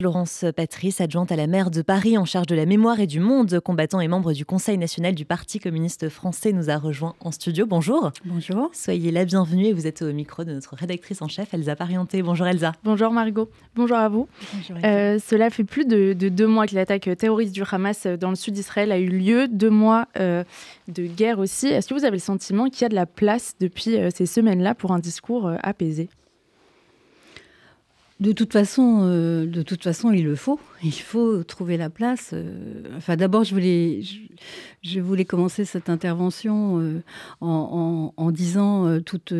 Laurence Patrice, adjointe à la maire de Paris en charge de la mémoire et du monde, combattant et membre du Conseil national du Parti communiste français, nous a rejoint en studio. Bonjour. Bonjour. Soyez la bienvenue et vous êtes au micro de notre rédactrice en chef, Elsa Parienté. Bonjour Elsa. Bonjour Margot. Bonjour à vous. Euh, cela fait plus de, deux mois que l'attaque terroriste du Hamas dans le sud d'Israël a eu lieu, deux mois euh, de guerre aussi. Est-ce que vous avez le sentiment qu'il y a de la place depuis euh, ces semaines-là pour un discours apaisé? De toute façon, euh, de toute façon, il le faut. Il faut trouver la place. Euh, enfin, d'abord, je voulais, commencer cette intervention euh, en, disant toutes,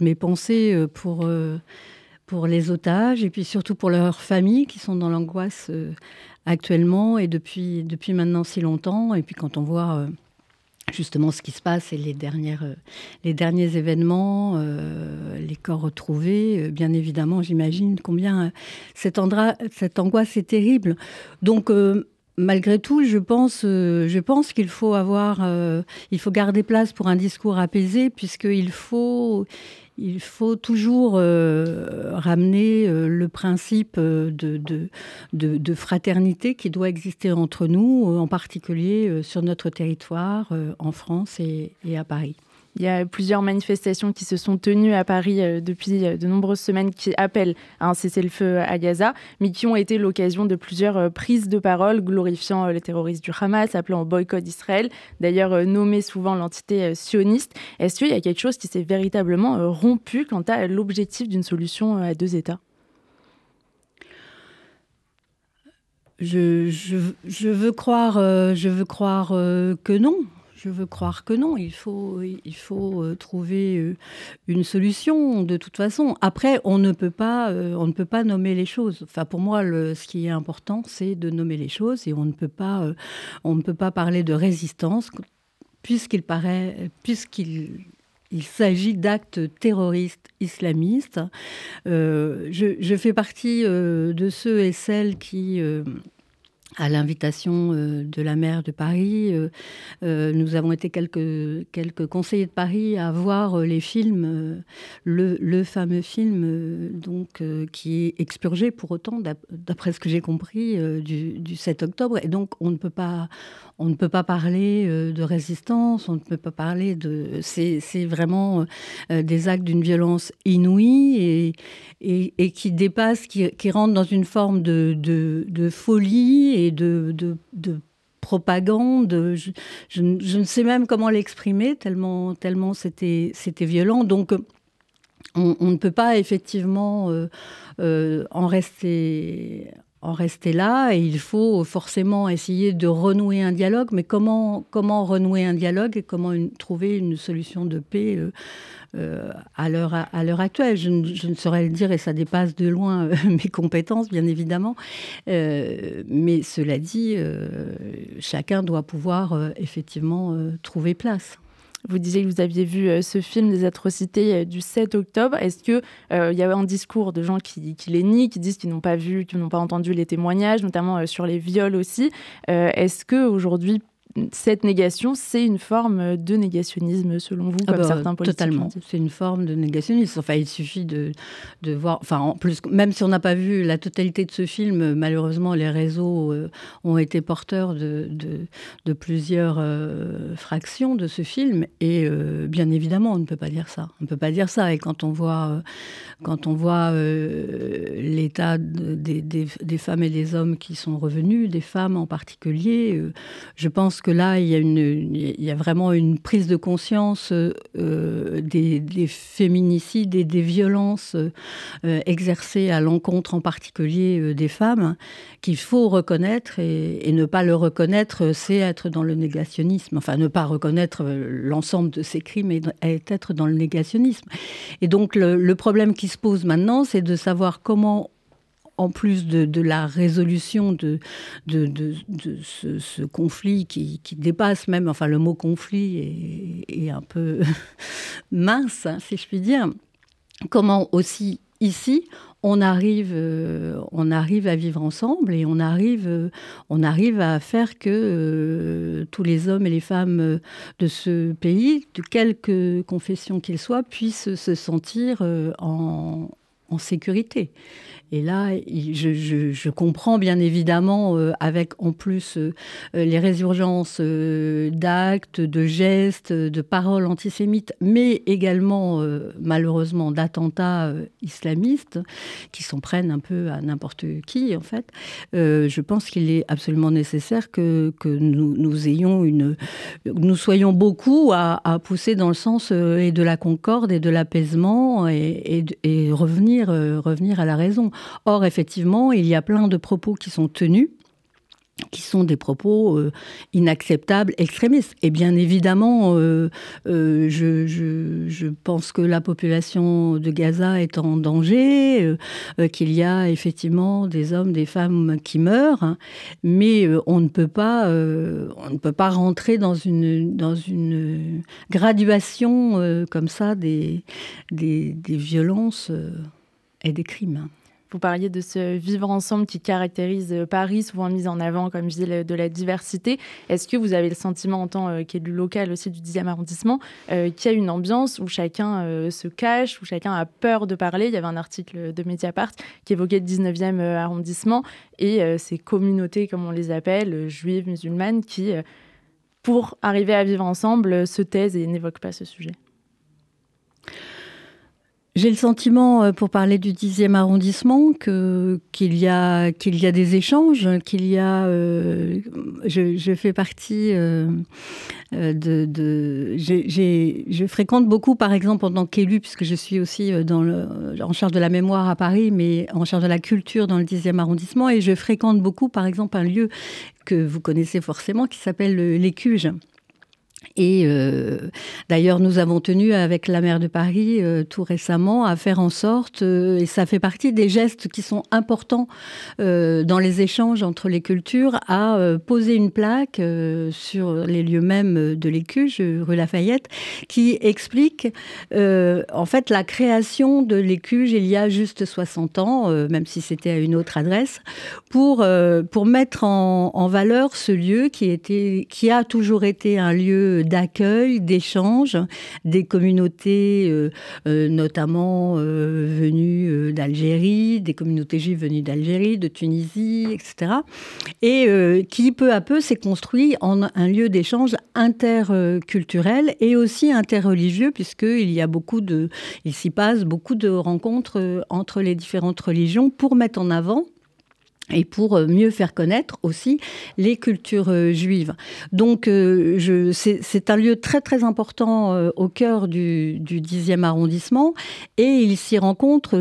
mes pensées pour, pour les otages et puis surtout pour leurs familles qui sont dans l'angoisse actuellement et depuis, depuis maintenant si longtemps. Et puis quand on voit justement ce qui se passe et les, euh, derniers événements, euh, les corps retrouvés, euh, bien évidemment, j'imagine combien cette, cette, angoisse est terrible. Donc, malgré tout, je pense, je pense qu'il faut avoir, il faut garder place pour un discours apaisé, puisqu'il faut, il faut toujours euh, ramener euh, le principe euh, de, de, fraternité qui doit exister entre nous, en particulier sur notre territoire, en France et à Paris. Il y a plusieurs manifestations qui se sont tenues à Paris euh, depuis euh, de nombreuses semaines qui appellent à un cessez-le-feu à Gaza, mais qui ont été l'occasion de plusieurs euh, prises de parole glorifiant les terroristes du Hamas, appelant au boycott d'Israël, d'ailleurs nommé souvent l'entité sioniste. Est-ce qu'il y a quelque chose qui s'est véritablement rompu quant à l'objectif d'une solution à deux États? Je, je, veux croire, je veux croire que non. Je veux croire que non. Il faut, il faut euh, trouver euh, une solution de toute façon. Après, on ne peut pas, euh, on ne peut pas nommer les choses. Enfin, pour moi, ce qui est important, c'est de nommer les choses et on ne peut pas, on ne peut pas parler de résistance puisqu'il paraît, puisqu'il il s'agit d'actes terroristes islamistes. je, fais partie de ceux et celles qui à l'invitation euh, de la maire de Paris. Euh, euh, nous avons été quelques, quelques conseillers de Paris à voir les films, le, fameux film donc, qui est expurgé pour autant, d'après ce que j'ai compris, du, du, 7 octobre. Et donc on ne peut pas, on ne peut pas parler de résistance, on ne peut pas parler de... C'est vraiment des actes d'une violence inouïe et, et, qui dépasse, qui, qui rentre dans une forme de, de, folie de, de, propagande. Je, ne sais même comment l'exprimer, tellement, tellement c'était, c'était violent. Donc, on, ne peut pas effectivement euh, euh, en rester en rester là et il faut forcément essayer de renouer un dialogue. Mais comment, comment renouer un dialogue et comment trouver une solution de paix euh, euh, à l'heure à l'heure actuelle? Je ne, saurais le dire et ça dépasse de loin euh, mes compétences, bien évidemment. Mais cela dit, chacun doit pouvoir effectivement trouver place. Vous disiez que vous aviez vu ce film des atrocités du 7 octobre. Est-ce qu'il il y avait un discours de gens qui, qui les nient, qui disent qu'ils n'ont pas vu, qu'ils n'ont pas entendu les témoignages, notamment sur les viols aussi? Est-ce que aujourd'hui cette négation, c'est une forme de négationnisme selon vous, ah comme bah, certains politiques Totalement, c'est une forme de négationnisme. Enfin, il suffit de, de voir. Enfin, en plus, même si on n'a pas vu la totalité de ce film, malheureusement, les réseaux euh, ont été porteurs de, de, plusieurs euh, fractions de ce film. Et euh, bien évidemment, on ne peut pas dire ça. On ne peut pas dire ça. Et quand on voit, quand on voit l'état des, des, des, femmes et des hommes qui sont revenus, des femmes en particulier, je pense que là, il y a, une, il y a vraiment une prise de conscience euh, des, féminicides et des violences euh, exercées à l'encontre en particulier euh, des femmes qu'il faut reconnaître et, ne pas le reconnaître, c'est être dans le négationnisme. Enfin, ne pas reconnaître l'ensemble de ces crimes et être dans le négationnisme. Et donc, le, le problème qui se pose maintenant, c'est de savoir comment en plus de, la résolution de, ce, conflit qui, dépasse même, enfin le mot conflit est, un peu mince, hein, si je puis dire, comment aussi ici on arrive, euh, à vivre ensemble et on arrive, euh, à faire que euh, tous les hommes et les femmes de ce pays, de quelque confession qu'ils soient, puissent se sentir en, en sécurité. Et là, je, comprends bien évidemment, euh, avec en plus euh, les résurgences euh, d'actes, de gestes, de paroles antisémites, mais également malheureusement d'attentats islamistes qui s'en prennent un peu à n'importe qui en fait. je pense qu'il est absolument nécessaire que, nous soyons beaucoup à, pousser dans le sens et de la concorde et de l'apaisement et, et, revenir, revenir à la raison. Or, effectivement, il y a plein de propos qui sont tenus qui sont des propos euh, inacceptables, extrémistes. Et bien évidemment, euh, euh, je, pense que la population de Gaza est en danger, qu'il y a effectivement des hommes, des femmes qui meurent, hein. mais on ne peut pas, on ne peut pas rentrer dans une graduation comme ça des violences et des crimes. Vous parliez de ce vivre ensemble qui caractérise euh, Paris, souvent mis en avant, comme je disais, de la diversité. Est-ce que vous avez le sentiment, en tant euh, qu'élu local aussi du 10e arrondissement, euh, qu'il y a une ambiance où chacun se cache, où chacun a peur de parler? Il y avait un article de Mediapart qui évoquait le 19e arrondissement et ces communautés, comme on les appelle, juives, musulmanes, qui, pour arriver à vivre ensemble, se taisent et n'évoquent pas ce sujet. J'ai le sentiment, euh, pour parler du 10e arrondissement, que, qu'il, y a, qu'il y a des échanges, qu'il y a... Euh, je, fais partie euh, de... de je fréquente beaucoup, par exemple, en tant qu'élu, puisque je suis aussi dans le, en charge de la mémoire à Paris, mais en charge de la culture dans le 10e arrondissement, et je fréquente beaucoup, par exemple, un lieu que vous connaissez forcément, qui s'appelle l'Écuge. Et euh, d'ailleurs, nous avons tenu avec la maire de Paris euh, tout récemment à faire en sorte, euh, et ça fait partie des gestes qui sont importants dans les échanges entre les cultures, à poser une plaque sur les lieux mêmes de l'écuge, rue Lafayette, qui explique en fait la création de l'écuge il y a juste 60 ans, même si c'était à une autre adresse, pour, pour mettre en, en valeur ce lieu qui, était, qui a toujours été un lieu d'accueil, d'échange des communautés, euh, euh, notamment euh, venues d'Algérie, des communautés juives venues d'Algérie, de Tunisie, etc. Et qui peu à peu s'est construit en un lieu d'échange interculturel et aussi interreligieux, puisqu'il y a beaucoup de, il s'y passe beaucoup de rencontres entre les différentes religions pour mettre en avant et pour euh, mieux faire connaître aussi les cultures euh, juives. Donc euh, c'est un lieu très très important au cœur du, du 10e arrondissement et il s'y rencontre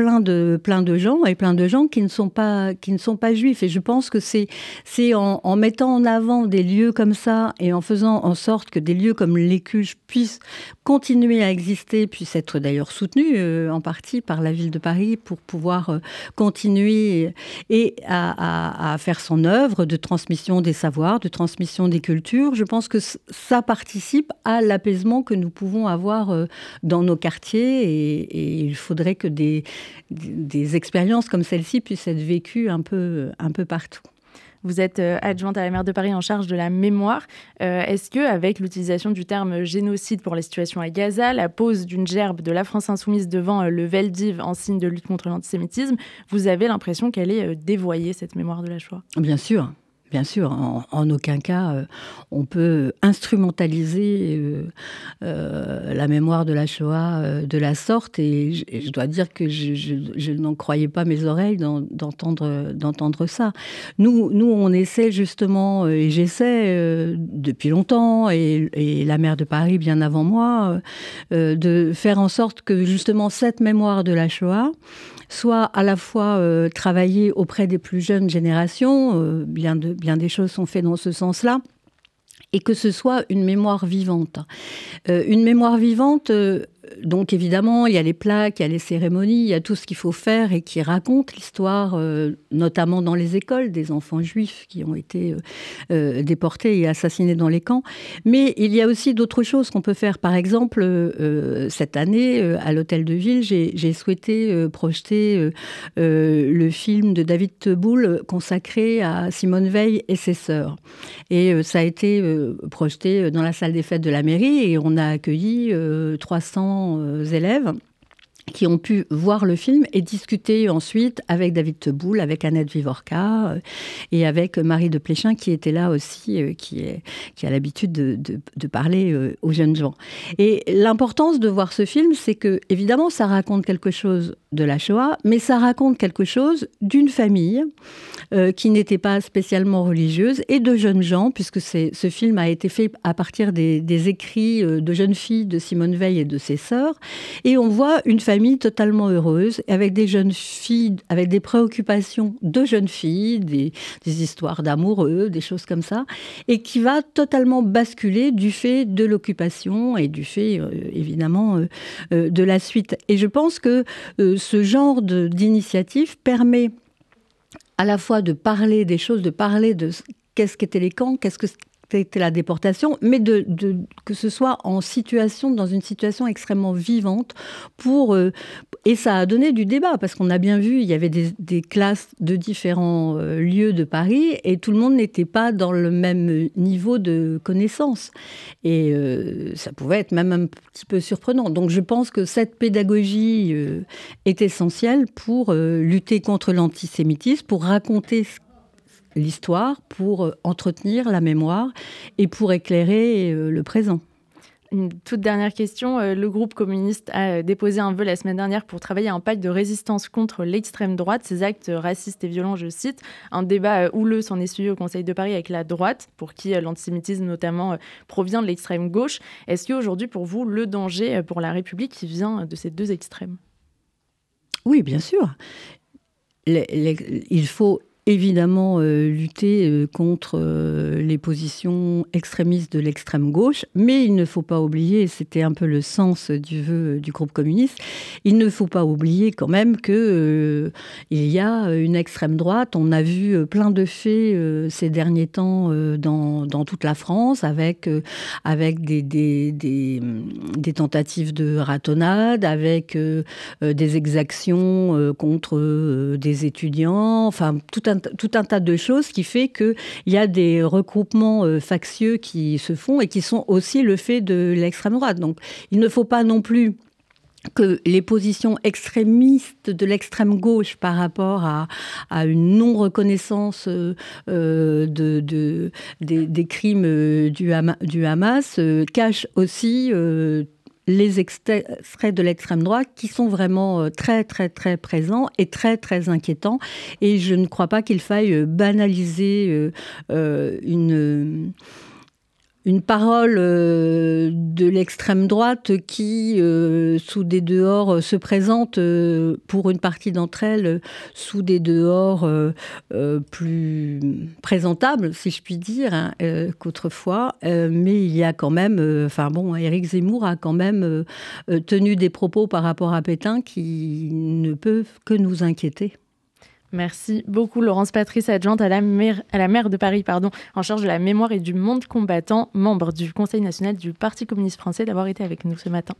plein de, plein de gens et plein de gens qui ne sont pas, qui ne sont pas juifs. Et je pense que c'est, c'est en, mettant en avant des lieux comme ça et en faisant en sorte que des lieux comme l'écuge puissent continuer à exister, puissent être d'ailleurs soutenus euh, en partie par la ville de Paris pour pouvoir euh, continuer et à, à, faire son œuvre de transmission des savoirs, de transmission des cultures. Je pense que ça participe à l'apaisement que nous pouvons avoir euh, dans nos quartiers et il faudrait que des, des expériences comme celle-ci puissent être vécues un peu, un peu partout. Vous êtes euh, adjointe à la maire de Paris en charge de la mémoire. Euh, est-ce que, avec l'utilisation du terme génocide pour les situations à Gaza, la pose d'une gerbe de la France insoumise devant euh, le Veldiv en signe de lutte contre l'antisémitisme, vous avez l'impression qu'elle est dévoyée cette mémoire de la Shoah? Bien sûr. Bien sûr, en, aucun cas euh, on peut instrumentaliser euh, euh, la mémoire de la Shoah de la sorte. Et je, dois dire que je, n'en croyais pas mes oreilles d'entendre ça. Nous, nous, on essaie justement, et j'essaie depuis longtemps, et, et, la maire de Paris bien avant moi, de faire en sorte que justement cette mémoire de la Shoah soit à la fois travailler auprès des plus jeunes générations, bien, de, bien des choses sont faites dans ce sens-là, et que ce soit une mémoire vivante. Euh, une mémoire vivante, donc évidemment, il y a les plaques, il y a les cérémonies, il y a tout ce qu'il faut faire et qui raconte l'histoire, euh, notamment dans les écoles, des enfants juifs qui ont été euh, euh, déportés et assassinés dans les camps. Mais il y a aussi d'autres choses qu'on peut faire. Par exemple, cette année, à l'Hôtel de Ville, j'ai souhaité projeter le film de David Teboul consacré à Simone Veil et ses sœurs. Et ça a été projeté dans la salle des fêtes de la mairie et on a accueilli 300 euh, élèves qui ont pu voir le film et discuter ensuite avec David Teboul, avec Annette Vivorca euh, et avec Marie de Pléchin qui était là aussi, euh, qui, a l'habitude de, de, parler euh, aux jeunes gens. Et l'importance de voir ce film, c'est que évidemment ça raconte quelque chose de la Shoah, mais ça raconte quelque chose d'une famille qui n'était pas spécialement religieuse et de jeunes gens, puisque ce film a été fait à partir des, des écrits de jeunes filles de Simone Veil et de ses sœurs. Et on voit une famille totalement heureuse, avec des jeunes filles, avec des préoccupations de jeunes filles, des, histoires d'amoureux, des choses comme ça, et qui va totalement basculer du fait de l'occupation et du fait, euh, évidemment, euh, euh, de la suite. Et je pense que ce genre d'initiative permet à la fois de parler des choses, de parler de qu'est-ce qu'étaient les camps, qu'est-ce que c'était la déportation, mais de, que ce soit en situation, dans une situation extrêmement vivante pour... Euh, et ça a donné du débat, parce qu'on a bien vu, il y avait des, classes de différents euh, lieux de Paris, et tout le monde n'était pas dans le même niveau de connaissance. Et euh, ça pouvait être même un petit peu surprenant. Donc je pense que cette pédagogie est essentielle pour lutter contre l'antisémitisme, pour raconter ce l'histoire, pour euh, entretenir la mémoire et pour éclairer euh, le présent. Une toute dernière question. Euh, le groupe communiste a déposé un vœu la semaine dernière pour travailler un pacte de résistance contre l'extrême droite, ces actes racistes et violents, je cite. Un débat houleux s'en est suivi au Conseil de Paris avec la droite, pour qui l'antisémitisme notamment provient de l'extrême gauche. Est-ce qu'aujourd'hui, pour vous, le danger pour la République qui vient de ces deux extrêmes? Oui, bien sûr. il faut évidemment euh, lutter euh, contre euh, les positions extrémistes de l'extrême gauche, mais il ne faut pas oublier, c'était un peu le sens du vœu du groupe communiste, il ne faut pas oublier quand même que il y a une extrême droite. On a vu plein de faits ces derniers temps dans, dans, toute la France, avec avec des, des, des, des tentatives de ratonnade, avec des exactions contre des étudiants, enfin tout un tout un tas de choses qui fait qu'il y a des regroupements euh, factieux qui se font et qui sont aussi le fait de l'extrême droite. Donc il ne faut pas non plus que les positions extrémistes de l'extrême gauche par rapport à, une non-reconnaissance euh, euh, de, des, crimes du, du Hamas cachent aussi les extraits de l'extrême droite qui sont vraiment euh, très très très présents et très très inquiétants. Et je ne crois pas qu'il faille euh, banaliser euh, une une parole euh, de l'extrême droite qui, euh, sous des dehors, euh, se présente pour une partie d'entre elles sous des dehors plus présentables, si je puis dire, hein, qu'autrefois. mais il y a quand même, enfin bon, Éric Zemmour a quand même tenu des propos par rapport à Pétain qui ne peuvent que nous inquiéter. Merci beaucoup Laurence Patrice, adjointe à la, maire, de Paris, pardon, en charge de la mémoire et du monde combattant, membre du Conseil national du Parti communiste français, d'avoir été avec nous ce matin.